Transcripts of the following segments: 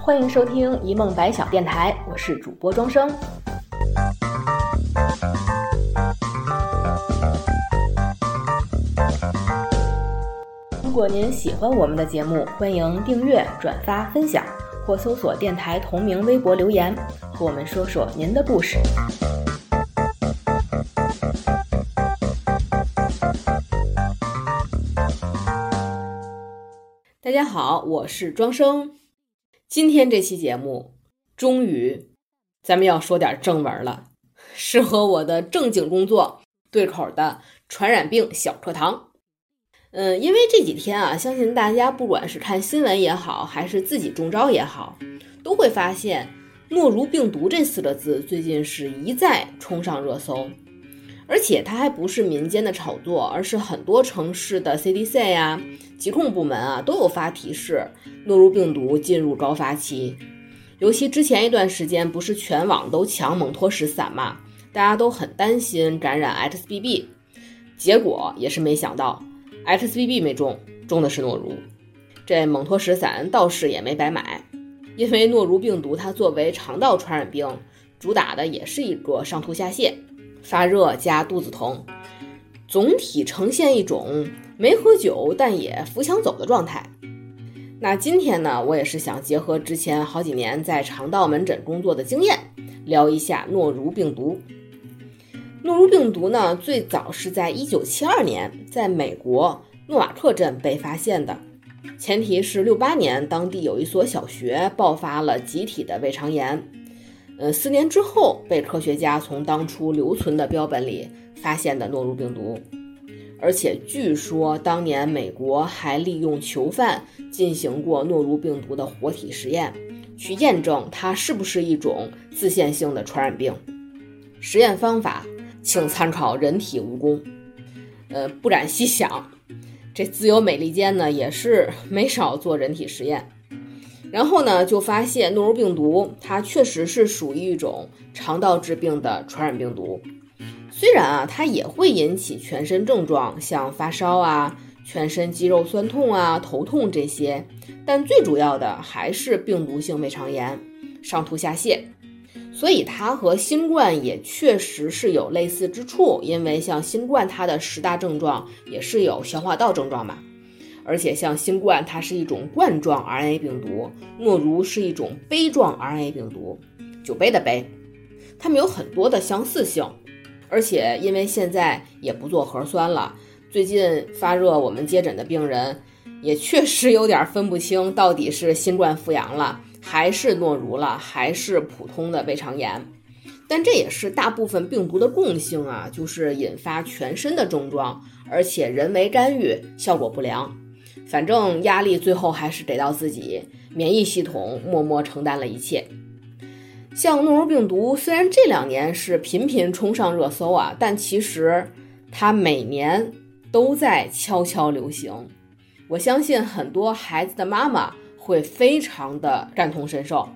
欢迎收听一梦百晓电台，我是主播庄生。如果您喜欢我们的节目，欢迎订阅、转发、分享，或搜索电台同名微博留言，和我们说说您的故事。好，我是庄生。今天这期节目，终于咱们要说点正文了，是和我的正经工作对口的传染病小课堂。嗯，因为这几天啊，相信大家不管是看新闻也好，还是自己中招也好，都会发现诺如病毒这四个字最近是一再冲上热搜。而且它还不是民间的炒作，而是很多城市的 CDC 呀、疾控部门啊都有发提示，诺如病毒进入高发期。尤其之前一段时间，不是全网都抢蒙脱石散嘛，大家都很担心感染 XBB，结果也是没想到 XBB 没中，中的是诺如。这蒙脱石散倒是也没白买，因为诺如病毒它作为肠道传染病，主打的也是一个上吐下泻。发热加肚子疼，总体呈现一种没喝酒但也扶墙走的状态。那今天呢，我也是想结合之前好几年在肠道门诊工作的经验，聊一下诺如病毒。诺如病毒呢，最早是在一九七二年在美国诺瓦克镇被发现的，前提是六八年当地有一所小学爆发了集体的胃肠炎。呃，四年之后被科学家从当初留存的标本里发现的诺如病毒，而且据说当年美国还利用囚犯进行过诺如病毒的活体实验，去验证它是不是一种自限性的传染病。实验方法请参考人体蜈蚣。呃，不敢细想，这自由美利坚呢也是没少做人体实验。然后呢，就发现诺如病毒它确实是属于一种肠道致病的传染病毒。虽然啊，它也会引起全身症状，像发烧啊、全身肌肉酸痛啊、头痛这些，但最主要的还是病毒性胃肠炎、上吐下泻。所以它和新冠也确实是有类似之处，因为像新冠它的十大症状也是有消化道症状嘛。而且像新冠，它是一种冠状 RNA 病毒；诺如是一种杯状 RNA 病毒，酒杯的杯，它们有很多的相似性。而且因为现在也不做核酸了，最近发热我们接诊的病人也确实有点分不清到底是新冠复阳了，还是诺如了，还是普通的胃肠炎。但这也是大部分病毒的共性啊，就是引发全身的症状，而且人为干预效果不良。反正压力最后还是得到自己，免疫系统默默承担了一切。像诺如病毒，虽然这两年是频频冲上热搜啊，但其实它每年都在悄悄流行。我相信很多孩子的妈妈会非常的感同身受。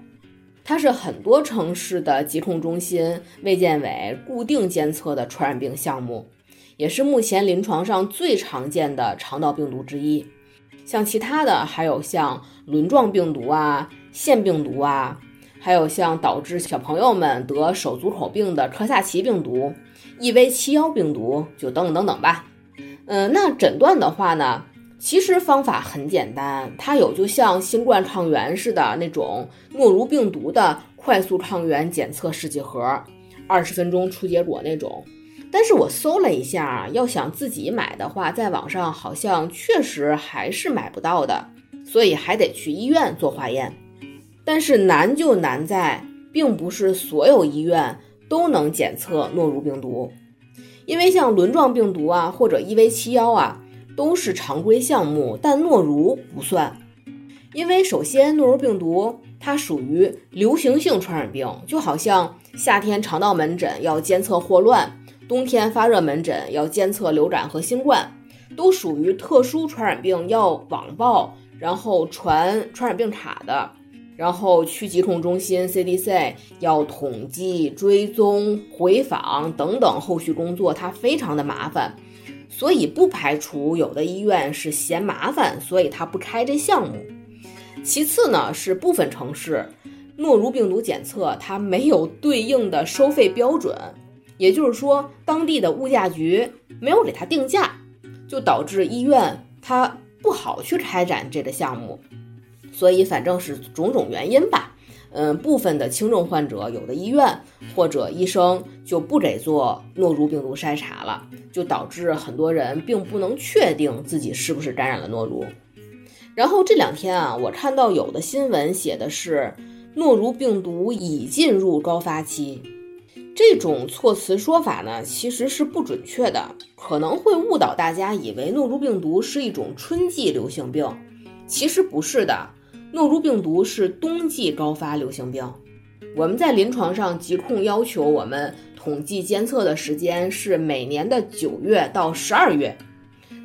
它是很多城市的疾控中心、卫健委固定监测的传染病项目，也是目前临床上最常见的肠道病毒之一。像其他的，还有像轮状病毒啊、腺病毒啊，还有像导致小朋友们得手足口病的科萨奇病毒、EV 七幺病毒，就等等等等吧。嗯，那诊断的话呢，其实方法很简单，它有就像新冠抗原似的那种诺如病毒的快速抗原检测试剂盒，二十分钟出结果那种。但是我搜了一下，要想自己买的话，在网上好像确实还是买不到的，所以还得去医院做化验。但是难就难在，并不是所有医院都能检测诺如病毒，因为像轮状病毒啊或者 EV 七幺啊都是常规项目，但诺如不算。因为首先诺如病毒它属于流行性传染病，就好像夏天肠道门诊要监测霍乱。冬天发热门诊要监测流感和新冠，都属于特殊传染病，要网报，然后传传染病卡的，然后去疾控中心 CDC 要统计、追踪、回访等等后续工作，它非常的麻烦。所以不排除有的医院是嫌麻烦，所以他不开这项目。其次呢，是部分城市诺如病毒检测它没有对应的收费标准，也就是说，当地的物价局没有给它定价，就导致医院它不好去开展这个项目。所以反正是种种原因吧。嗯，部分的轻症患者，有的医院或者医生就不给做诺如病毒筛查了，就导致很多人并不能确定自己是不是感染了诺如。然后这两天啊，我看到有的新闻写的是诺如病毒已进入高发期，这种措辞说法呢其实是不准确的，可能会误导大家以为诺如病毒是一种春季流行病，其实不是的。诺如病毒是冬季高发流行病，我们在临床上疾控要求我们统计监测的时间是每年的九月到十二月，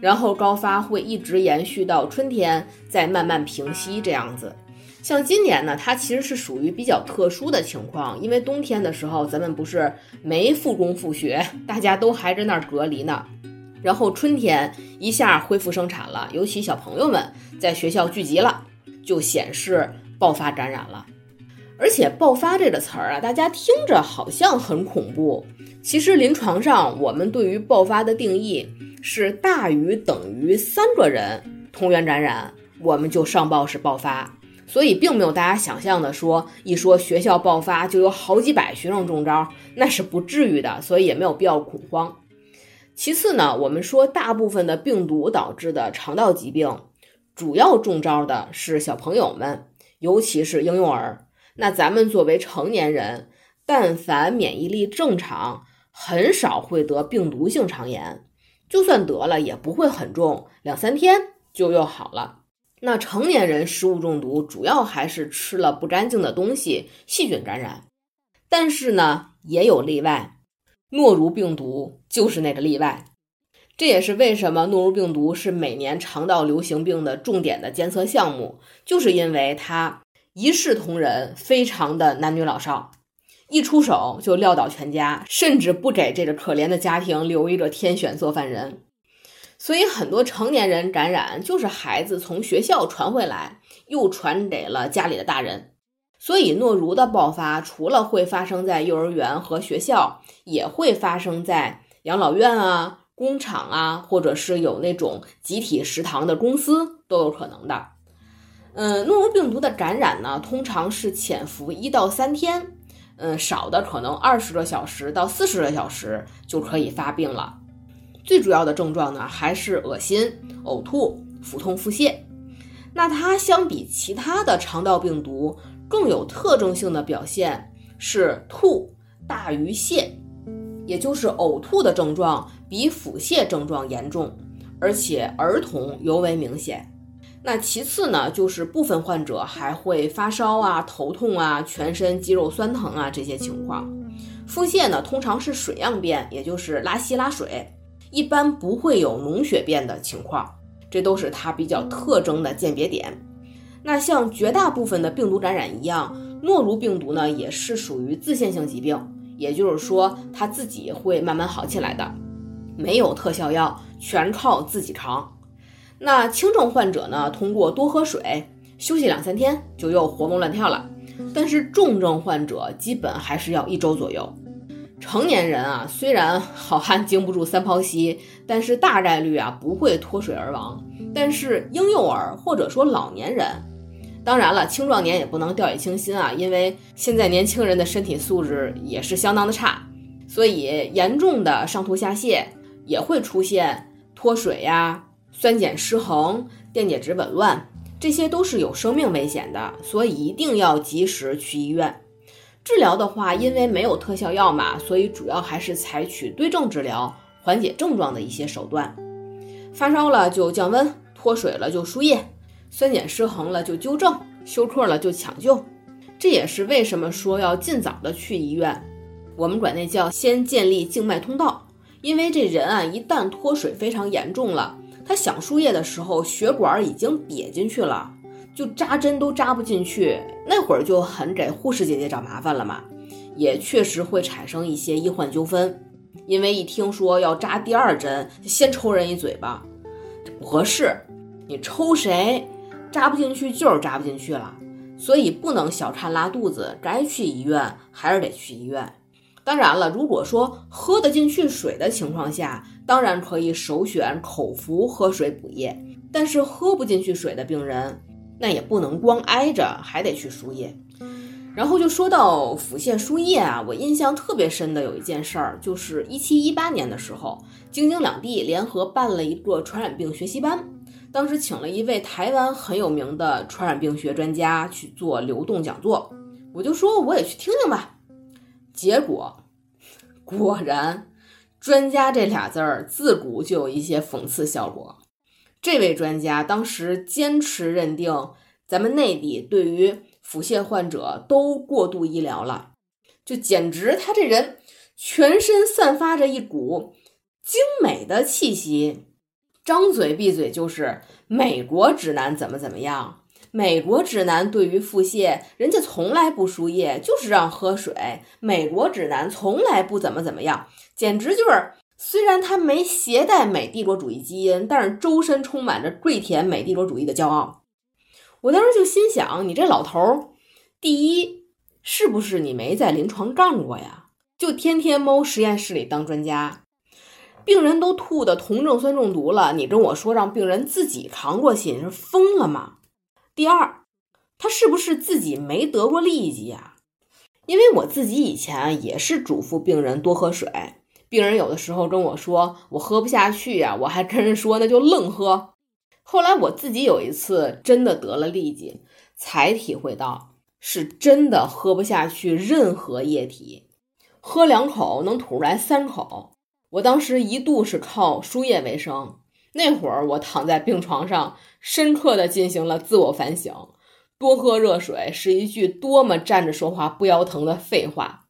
然后高发会一直延续到春天，再慢慢平息这样子。像今年呢，它其实是属于比较特殊的情况，因为冬天的时候咱们不是没复工复学，大家都还在那儿隔离呢，然后春天一下恢复生产了，尤其小朋友们在学校聚集了。就显示爆发感染了，而且“爆发”这个词儿啊，大家听着好像很恐怖。其实临床上，我们对于爆发的定义是大于等于三个人同源感染，我们就上报是爆发。所以并没有大家想象的说，一说学校爆发就有好几百学生中招，那是不至于的，所以也没有必要恐慌。其次呢，我们说大部分的病毒导致的肠道疾病。主要中招的是小朋友们，尤其是婴幼儿。那咱们作为成年人，但凡免疫力正常，很少会得病毒性肠炎。就算得了，也不会很重，两三天就又好了。那成年人食物中毒，主要还是吃了不干净的东西，细菌感染。但是呢，也有例外，诺如病毒就是那个例外。这也是为什么诺如病毒是每年肠道流行病的重点的监测项目，就是因为它一视同仁，非常的男女老少，一出手就撂倒全家，甚至不给这个可怜的家庭留一个天选做饭人。所以很多成年人感染，就是孩子从学校传回来，又传给了家里的大人。所以诺如的爆发，除了会发生在幼儿园和学校，也会发生在养老院啊。工厂啊，或者是有那种集体食堂的公司都有可能的。嗯，诺如病毒的感染呢，通常是潜伏一到三天，嗯，少的可能二十个小时到四十个小时就可以发病了。最主要的症状呢，还是恶心、呕吐、腹痛、腹泻。那它相比其他的肠道病毒更有特征性的表现是吐大于泻，也就是呕吐的症状。比腹泻症状严重，而且儿童尤为明显。那其次呢，就是部分患者还会发烧啊、头痛啊、全身肌肉酸疼啊这些情况。腹泻呢，通常是水样便，也就是拉稀拉水，一般不会有脓血便的情况，这都是它比较特征的鉴别点。那像绝大部分的病毒感染一样，诺如病毒呢也是属于自限性疾病，也就是说它自己会慢慢好起来的。没有特效药，全靠自己扛。那轻症患者呢？通过多喝水、休息两三天，就又活蹦乱跳了。但是重症患者基本还是要一周左右。成年人啊，虽然好汉经不住三泡稀，但是大概率啊不会脱水而亡。但是婴幼儿或者说老年人，当然了，青壮年也不能掉以轻心啊，因为现在年轻人的身体素质也是相当的差，所以严重的上吐下泻。也会出现脱水呀、酸碱失衡、电解质紊乱，这些都是有生命危险的，所以一定要及时去医院治疗的话，因为没有特效药嘛，所以主要还是采取对症治疗，缓解症状的一些手段。发烧了就降温，脱水了就输液，酸碱失衡了就纠正，休克了就抢救。这也是为什么说要尽早的去医院，我们管那叫先建立静脉通道。因为这人啊，一旦脱水非常严重了，他想输液的时候，血管已经瘪进去了，就扎针都扎不进去，那会儿就很给护士姐姐找麻烦了嘛，也确实会产生一些医患纠纷。因为一听说要扎第二针，先抽人一嘴巴，这不合适。你抽谁，扎不进去就是扎不进去了，所以不能小看拉肚子，该去医院还是得去医院。当然了，如果说喝得进去水的情况下，当然可以首选口服喝水补液。但是喝不进去水的病人，那也不能光挨着，还得去输液。然后就说到腹泻输液啊，我印象特别深的有一件事儿，就是一七一八年的时候，京津两地联合办了一个传染病学习班，当时请了一位台湾很有名的传染病学专家去做流动讲座，我就说我也去听听吧。结果果然，专家这俩字儿自古就有一些讽刺效果。这位专家当时坚持认定，咱们内地对于腹泻患者都过度医疗了，就简直他这人全身散发着一股精美的气息，张嘴闭嘴就是美国指南怎么怎么样。美国指南对于腹泻，人家从来不输液，就是让喝水。美国指南从来不怎么怎么样，简直就是。虽然他没携带美帝国主义基因，但是周身充满着跪舔美帝国主义的骄傲。我当时就心想，你这老头儿。第一，是不是你没在临床干过呀？就天天猫实验室里当专家，病人都吐的酮症酸中毒了，你跟我说让病人自己扛过去，你是疯了吗？第二，他是不是自己没得过痢疾呀？因为我自己以前也是嘱咐病人多喝水，病人有的时候跟我说我喝不下去呀，我还跟人说那就愣喝。后来我自己有一次真的得了痢疾，才体会到。是真的喝不下去任何液体，喝两口能吐出来三口。我当时一度是靠输液为生，那会儿我躺在病床上，深刻的进行了自我反省。多喝热水是一句多么站着说话不腰疼的废话。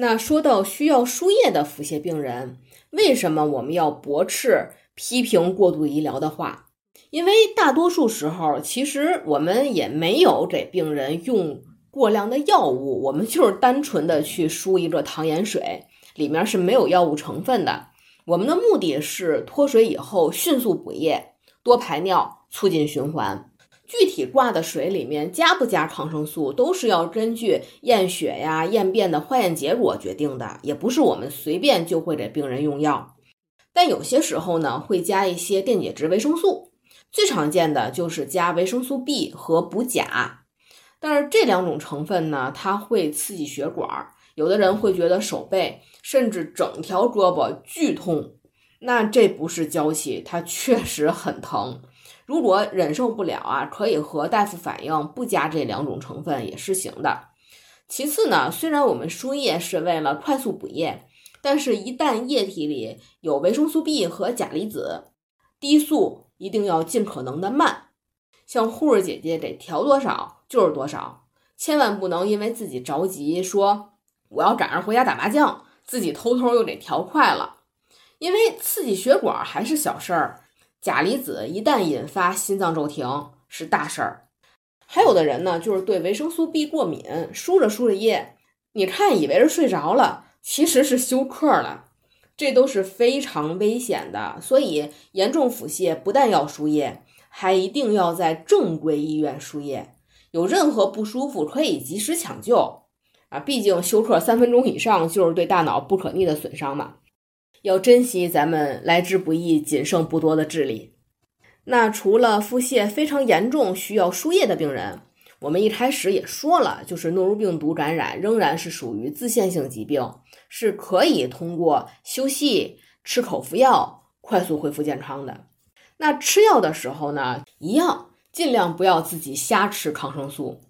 那说到需要输液的腹泻病人，为什么我们要驳斥批评过度医疗的话？因为大多数时候，其实我们也没有给病人用过量的药物，我们就是单纯的去输一个糖盐水，里面是没有药物成分的。我们的目的是脱水以后迅速补液，多排尿，促进循环。具体挂的水里面加不加抗生素，都是要根据验血呀、验便的化验结果决定的，也不是我们随便就会给病人用药。但有些时候呢，会加一些电解质维生素。最常见的就是加维生素 B 和补钾，但是这两种成分呢，它会刺激血管，有的人会觉得手背甚至整条胳膊剧痛，那这不是娇气，它确实很疼。如果忍受不了啊，可以和大夫反映不加这两种成分也是行的。其次呢，虽然我们输液是为了快速补液，但是一旦液体里有维生素 B 和钾离子，滴速。一定要尽可能的慢，像护士姐姐得调多少就是多少，千万不能因为自己着急说我要赶上回家打麻将，自己偷偷又得调快了。因为刺激血管还是小事儿，钾离子一旦引发心脏骤停是大事儿。还有的人呢，就是对维生素 B 过敏，输着输着液，你看以为是睡着了，其实是休克了。这都是非常危险的，所以严重腹泻不但要输液，还一定要在正规医院输液。有任何不舒服可以及时抢救啊！毕竟休克三分钟以上就是对大脑不可逆的损伤嘛。要珍惜咱们来之不易、仅剩不多的智力。那除了腹泻非常严重需要输液的病人，我们一开始也说了，就是诺如病毒感染仍然是属于自限性疾病。是可以通过休息、吃口服药快速恢复健康的。那吃药的时候呢，一样尽量不要自己瞎吃抗生素。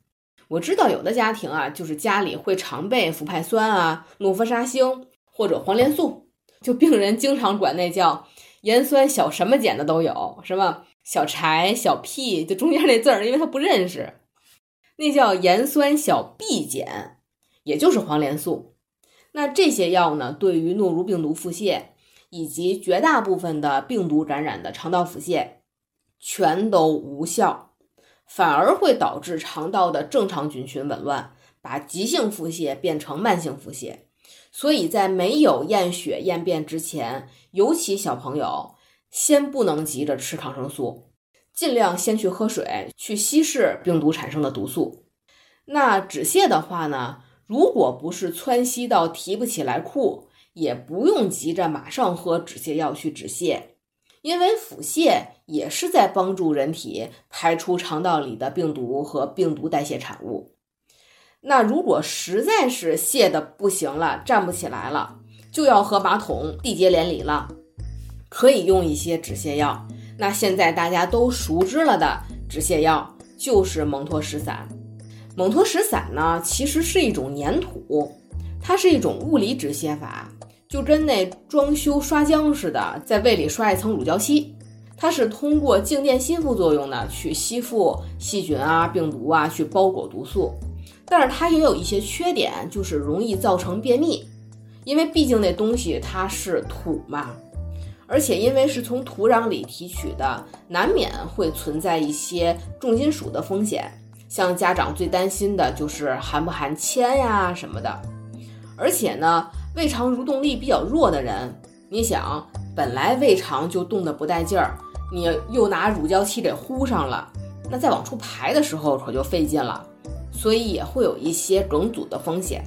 我知道有的家庭啊，就是家里会常备氟派酸啊、诺氟沙星或者黄连素，就病人经常管那叫盐酸小什么碱的都有，什么小柴、小屁就中间那字儿，因为他不认识，那叫盐酸小 B 碱，也就是黄连素。那这些药呢，对于诺如病毒腹泻以及绝大部分的病毒感染的肠道腹泻，全都无效，反而会导致肠道的正常菌群紊乱，把急性腹泻变成慢性腹泻。所以在没有验血验便之前，尤其小朋友，先不能急着吃抗生素，尽量先去喝水，去稀释病毒产生的毒素。那止泻的话呢，如果不是窜稀到提不起来裤，也不用急着马上喝止泻药去止泻，因为腹泻也是在帮助人体排出肠道里的病毒和病毒代谢产物。那如果实在是泻的不行了，站不起来了，就要和马桶缔结连理了，可以用一些止泻药。那现在大家都熟知了的止泻药就是蒙脱石散。蒙脱石散呢，其实是一种粘土，它是一种物理止泻法，就跟那装修刷浆似的，在胃里刷一层乳胶漆。它是通过静电吸附作用呢，去吸附细菌啊、病毒啊，去包裹毒素。但是它也有一些缺点，就是容易造成便秘，因为毕竟那东西它是土嘛，而且因为是从土壤里提取的，难免会存在一些重金属的风险。像家长最担心的就是含不含铅呀什么的。而且呢，胃肠蠕动力比较弱的人，你想，本来胃肠就动得不带劲儿，你又拿乳胶漆给糊上了，那再往出排的时候可就费劲了。所以也会有一些梗阻的风险，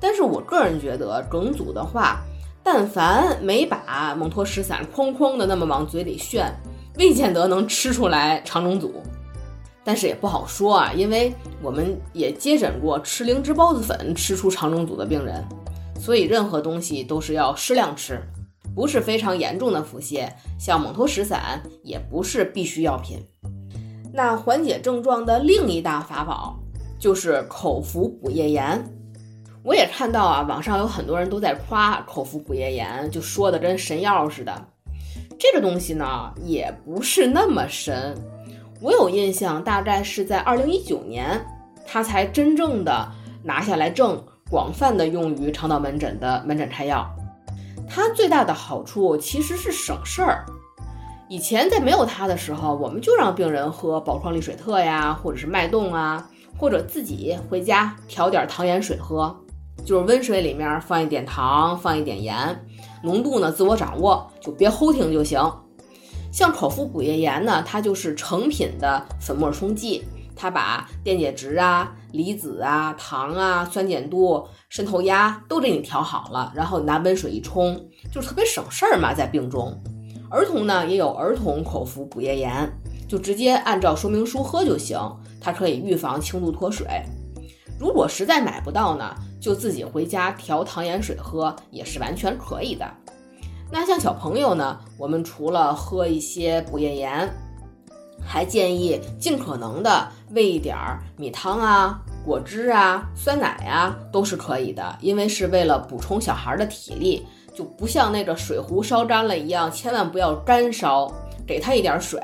但是我个人觉得梗阻的话，但凡没把蒙脱石散哐哐的那么往嘴里炫，未见得能吃出来肠梗阻。但是也不好说啊，因为我们也接诊过吃灵芝孢子粉吃出肠梗阻的病人，所以任何东西都是要适量吃，不是非常严重的腹泻，像蒙脱石散也不是必需药品。那缓解症状的另一大法宝。就是口服补液盐，我也看到啊，网上有很多人都在夸口服补液盐，就说的跟神药似的。这个东西呢，也不是那么神。我有印象，大概是在二零一九年，它才真正的拿下来证，广泛的用于肠道门诊的门诊开药。它最大的好处其实是省事儿。以前在没有它的时候，我们就让病人喝宝矿力水特呀，或者是脉动啊。或者自己回家调点糖盐水喝，就是温水里面放一点糖，放一点盐，浓度呢自我掌握，就别齁听就行。像口服补液盐呢，它就是成品的粉末冲剂，它把电解质啊、离子啊、糖啊、酸碱度、渗透压都给你调好了，然后拿温水一冲，就是特别省事儿嘛，在病中。儿童呢也有儿童口服补液盐，就直接按照说明书喝就行。它可以预防轻度脱水，如果实在买不到呢，就自己回家调糖盐水喝也是完全可以的。那像小朋友呢，我们除了喝一些补液盐，还建议尽可能的喂一点儿米汤啊、果汁啊、酸奶啊，都是可以的，因为是为了补充小孩的体力，就不像那个水壶烧干了一样，千万不要干烧，给他一点水。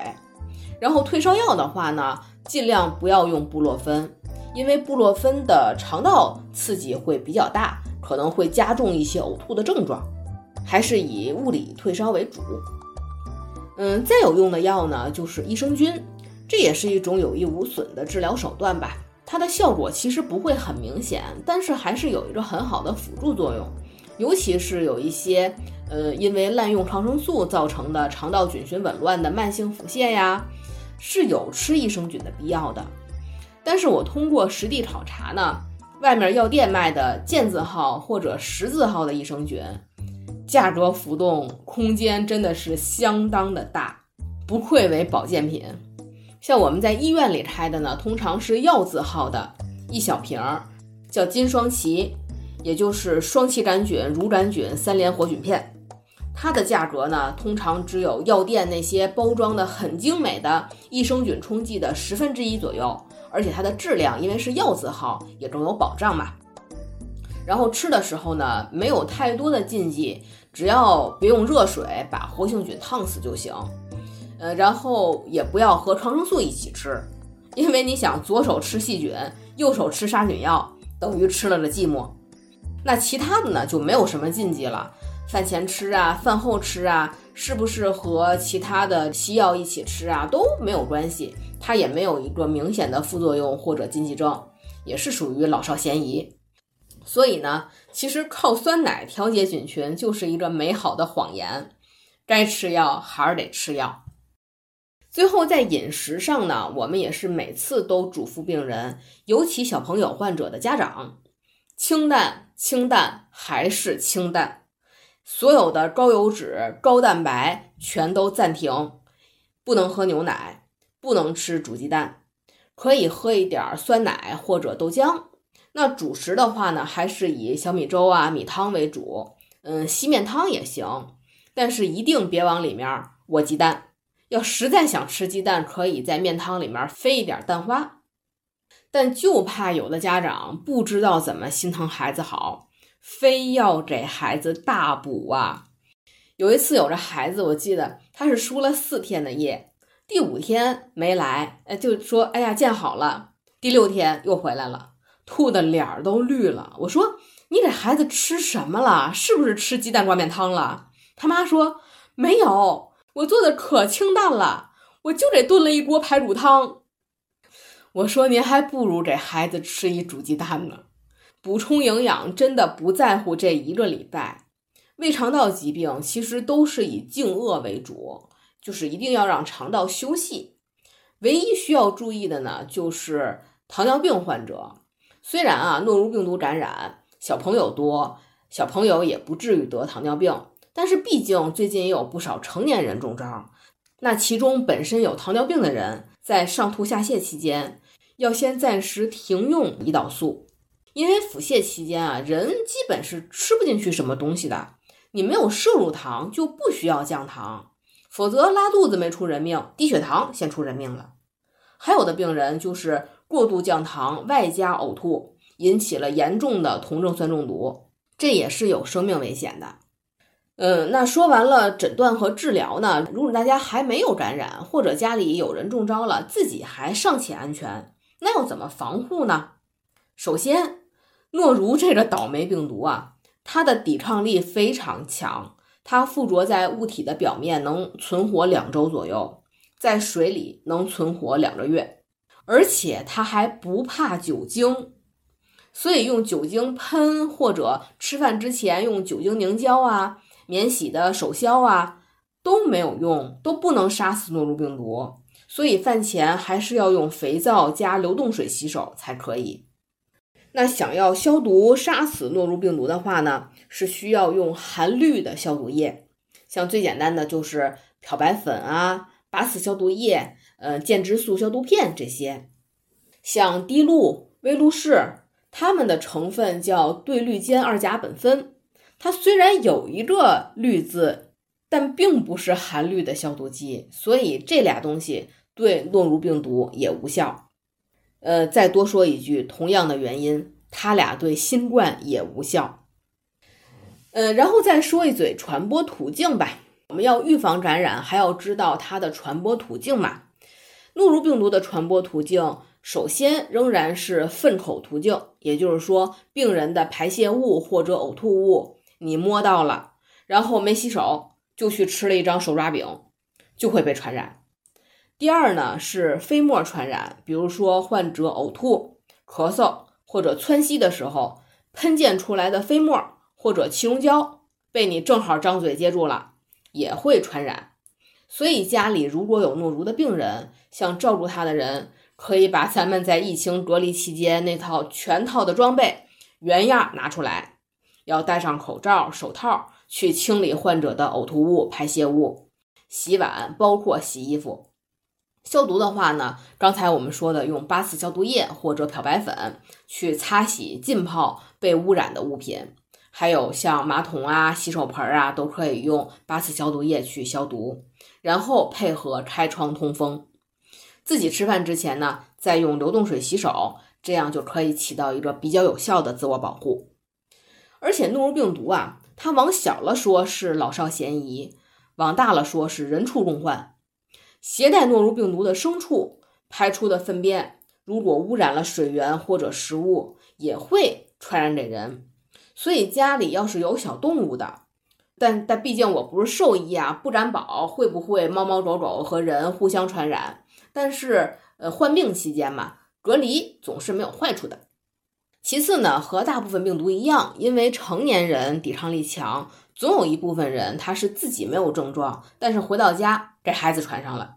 然后退烧药的话呢？尽量不要用布洛芬，因为布洛芬的肠道刺激会比较大，可能会加重一些呕吐的症状，还是以物理退烧为主。嗯，再有用的药呢，就是益生菌，这也是一种有益无损的治疗手段吧。它的效果其实不会很明显，但是还是有一个很好的辅助作用，尤其是有一些呃因为滥用抗生素造成的肠道菌群紊乱的慢性腹泻呀。是有吃益生菌的必要的，但是我通过实地考察呢，外面药店卖的健字号或者十字号的益生菌，价格浮动空间真的是相当的大，不愧为保健品。像我们在医院里开的呢，通常是药字号的一小瓶儿，叫金双歧，也就是双歧杆菌、乳杆菌三联活菌片。它的价格呢，通常只有药店那些包装的很精美的益生菌冲剂的十分之一左右，而且它的质量因为是药字号，也更有保障嘛。然后吃的时候呢，没有太多的禁忌，只要别用热水把活性菌烫死就行。呃，然后也不要和抗生素一起吃，因为你想左手吃细菌，右手吃杀菌药，等于吃了个寂寞。那其他的呢，就没有什么禁忌了。饭前吃啊，饭后吃啊，是不是和其他的西药一起吃啊都没有关系，它也没有一个明显的副作用或者禁忌症，也是属于老少咸宜。所以呢，其实靠酸奶调节菌群就是一个美好的谎言。该吃药还是得吃药。最后，在饮食上呢，我们也是每次都嘱咐病人，尤其小朋友患者的家长，清淡、清淡还是清淡。所有的高油脂、高蛋白全都暂停，不能喝牛奶，不能吃煮鸡蛋，可以喝一点酸奶或者豆浆。那主食的话呢，还是以小米粥啊、米汤为主，嗯，稀面汤也行，但是一定别往里面窝鸡蛋。要实在想吃鸡蛋，可以在面汤里面飞一点蛋花。但就怕有的家长不知道怎么心疼孩子好，非要给孩子大补啊。有一次有这孩子，我记得他是输了四天的液，第五天没来，哎，就说哎呀见好了。第六天又回来了。吐的脸儿都绿了。我说：“你给孩子吃什么了？是不是吃鸡蛋挂面汤了？”他妈说：“没有，我做的可清淡了，我就给炖了一锅排骨汤。”我说：“您还不如给孩子吃一煮鸡蛋呢。补充营养真的不在乎这一个礼拜。胃肠道疾病其实都是以静饿为主，就是一定要让肠道休息。唯一需要注意的呢，就是糖尿病患者。”虽然啊，诺如病毒感染小朋友多，小朋友也不至于得糖尿病，但是毕竟最近也有不少成年人中招。那其中本身有糖尿病的人，在上吐下泻期间，要先暂时停用胰岛素，因为腹泻期间啊，人基本是吃不进去什么东西的。你没有摄入糖，就不需要降糖，否则拉肚子没出人命，低血糖先出人命了。还有的病人就是。过度降糖外加呕吐，引起了严重的酮症酸中毒，这也是有生命危险的。嗯，那说完了诊断和治疗呢？如果大家还没有感染，或者家里有人中招了，自己还尚且安全，那要怎么防护呢？首先，诺如这个倒霉病毒啊，它的抵抗力非常强，它附着在物体的表面能存活两周左右，在水里能存活两个月。而且它还不怕酒精，所以用酒精喷或者吃饭之前用酒精凝胶啊、免洗的手消啊都没有用，都不能杀死诺如病毒。所以饭前还是要用肥皂加流动水洗手才可以。那想要消毒杀死诺如病毒的话呢，是需要用含氯的消毒液，像最简单的就是漂白粉啊、八四消毒液。呃，建植素消毒片这些，像滴露、威露士，它们的成分叫对氯间二甲苯酚。它虽然有一个氯字，但并不是含氯的消毒剂，所以这俩东西对诺如病毒也无效。呃，再多说一句，同样的原因，它俩对新冠也无效。呃，然后再说一嘴传播途径吧。我们要预防感染，还要知道它的传播途径嘛。诺如病毒的传播途径，首先仍然是粪口途径，也就是说，病人的排泄物或者呕吐物你摸到了，然后没洗手就去吃了一张手抓饼，就会被传染。第二呢是飞沫传染，比如说患者呕吐、咳嗽或者窜稀的时候，喷溅出来的飞沫或者气溶胶被你正好张嘴接住了，也会传染。所以家里如果有诺如的病人，想照顾他的人，可以把咱们在疫情隔离期间那套全套的装备原样拿出来，要戴上口罩、手套去清理患者的呕吐物、排泄物、洗碗，包括洗衣服。消毒的话呢，刚才我们说的用八四消毒液或者漂白粉去擦洗、浸泡被污染的物品，还有像马桶啊、洗手盆啊，都可以用八四消毒液去消毒。然后配合开窗通风，自己吃饭之前呢，再用流动水洗手，这样就可以起到一个比较有效的自我保护。而且诺如病毒啊，它往小了说是老少咸宜，往大了说是人畜共患。携带诺如病毒的牲畜排出的粪便，如果污染了水源或者食物，也会传染给人。所以家里要是有小动物的，但但毕竟我不是兽医啊，不敢保会不会猫猫狗狗和人互相传染。但是呃，患病期间嘛，隔离总是没有坏处的。其次呢，和大部分病毒一样，因为成年人抵抗力强，总有一部分人他是自己没有症状，但是回到家给孩子传上了。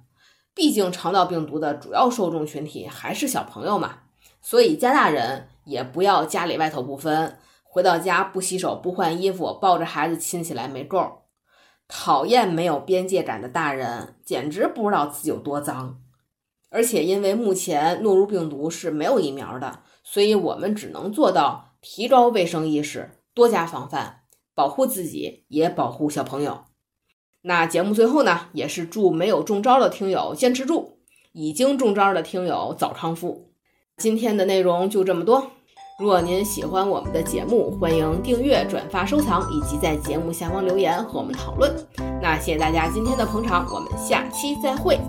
毕竟肠道病毒的主要受众群体还是小朋友嘛，所以家大人也不要家里外头不分，回到家不洗手不换衣服，抱着孩子亲起来没够。讨厌没有边界感的大人，简直不知道自己有多脏。而且因为目前诺如病毒是没有疫苗的。所以我们只能做到提高卫生意识，多加防范，保护自己，也保护小朋友。那节目最后呢，也是祝没有中招的听友坚持住，已经中招的听友早康复。今天的内容就这么多。如果您喜欢我们的节目，欢迎订阅、转发、收藏，以及在节目下方留言和我们讨论。那谢谢大家今天的捧场，我们下期再会。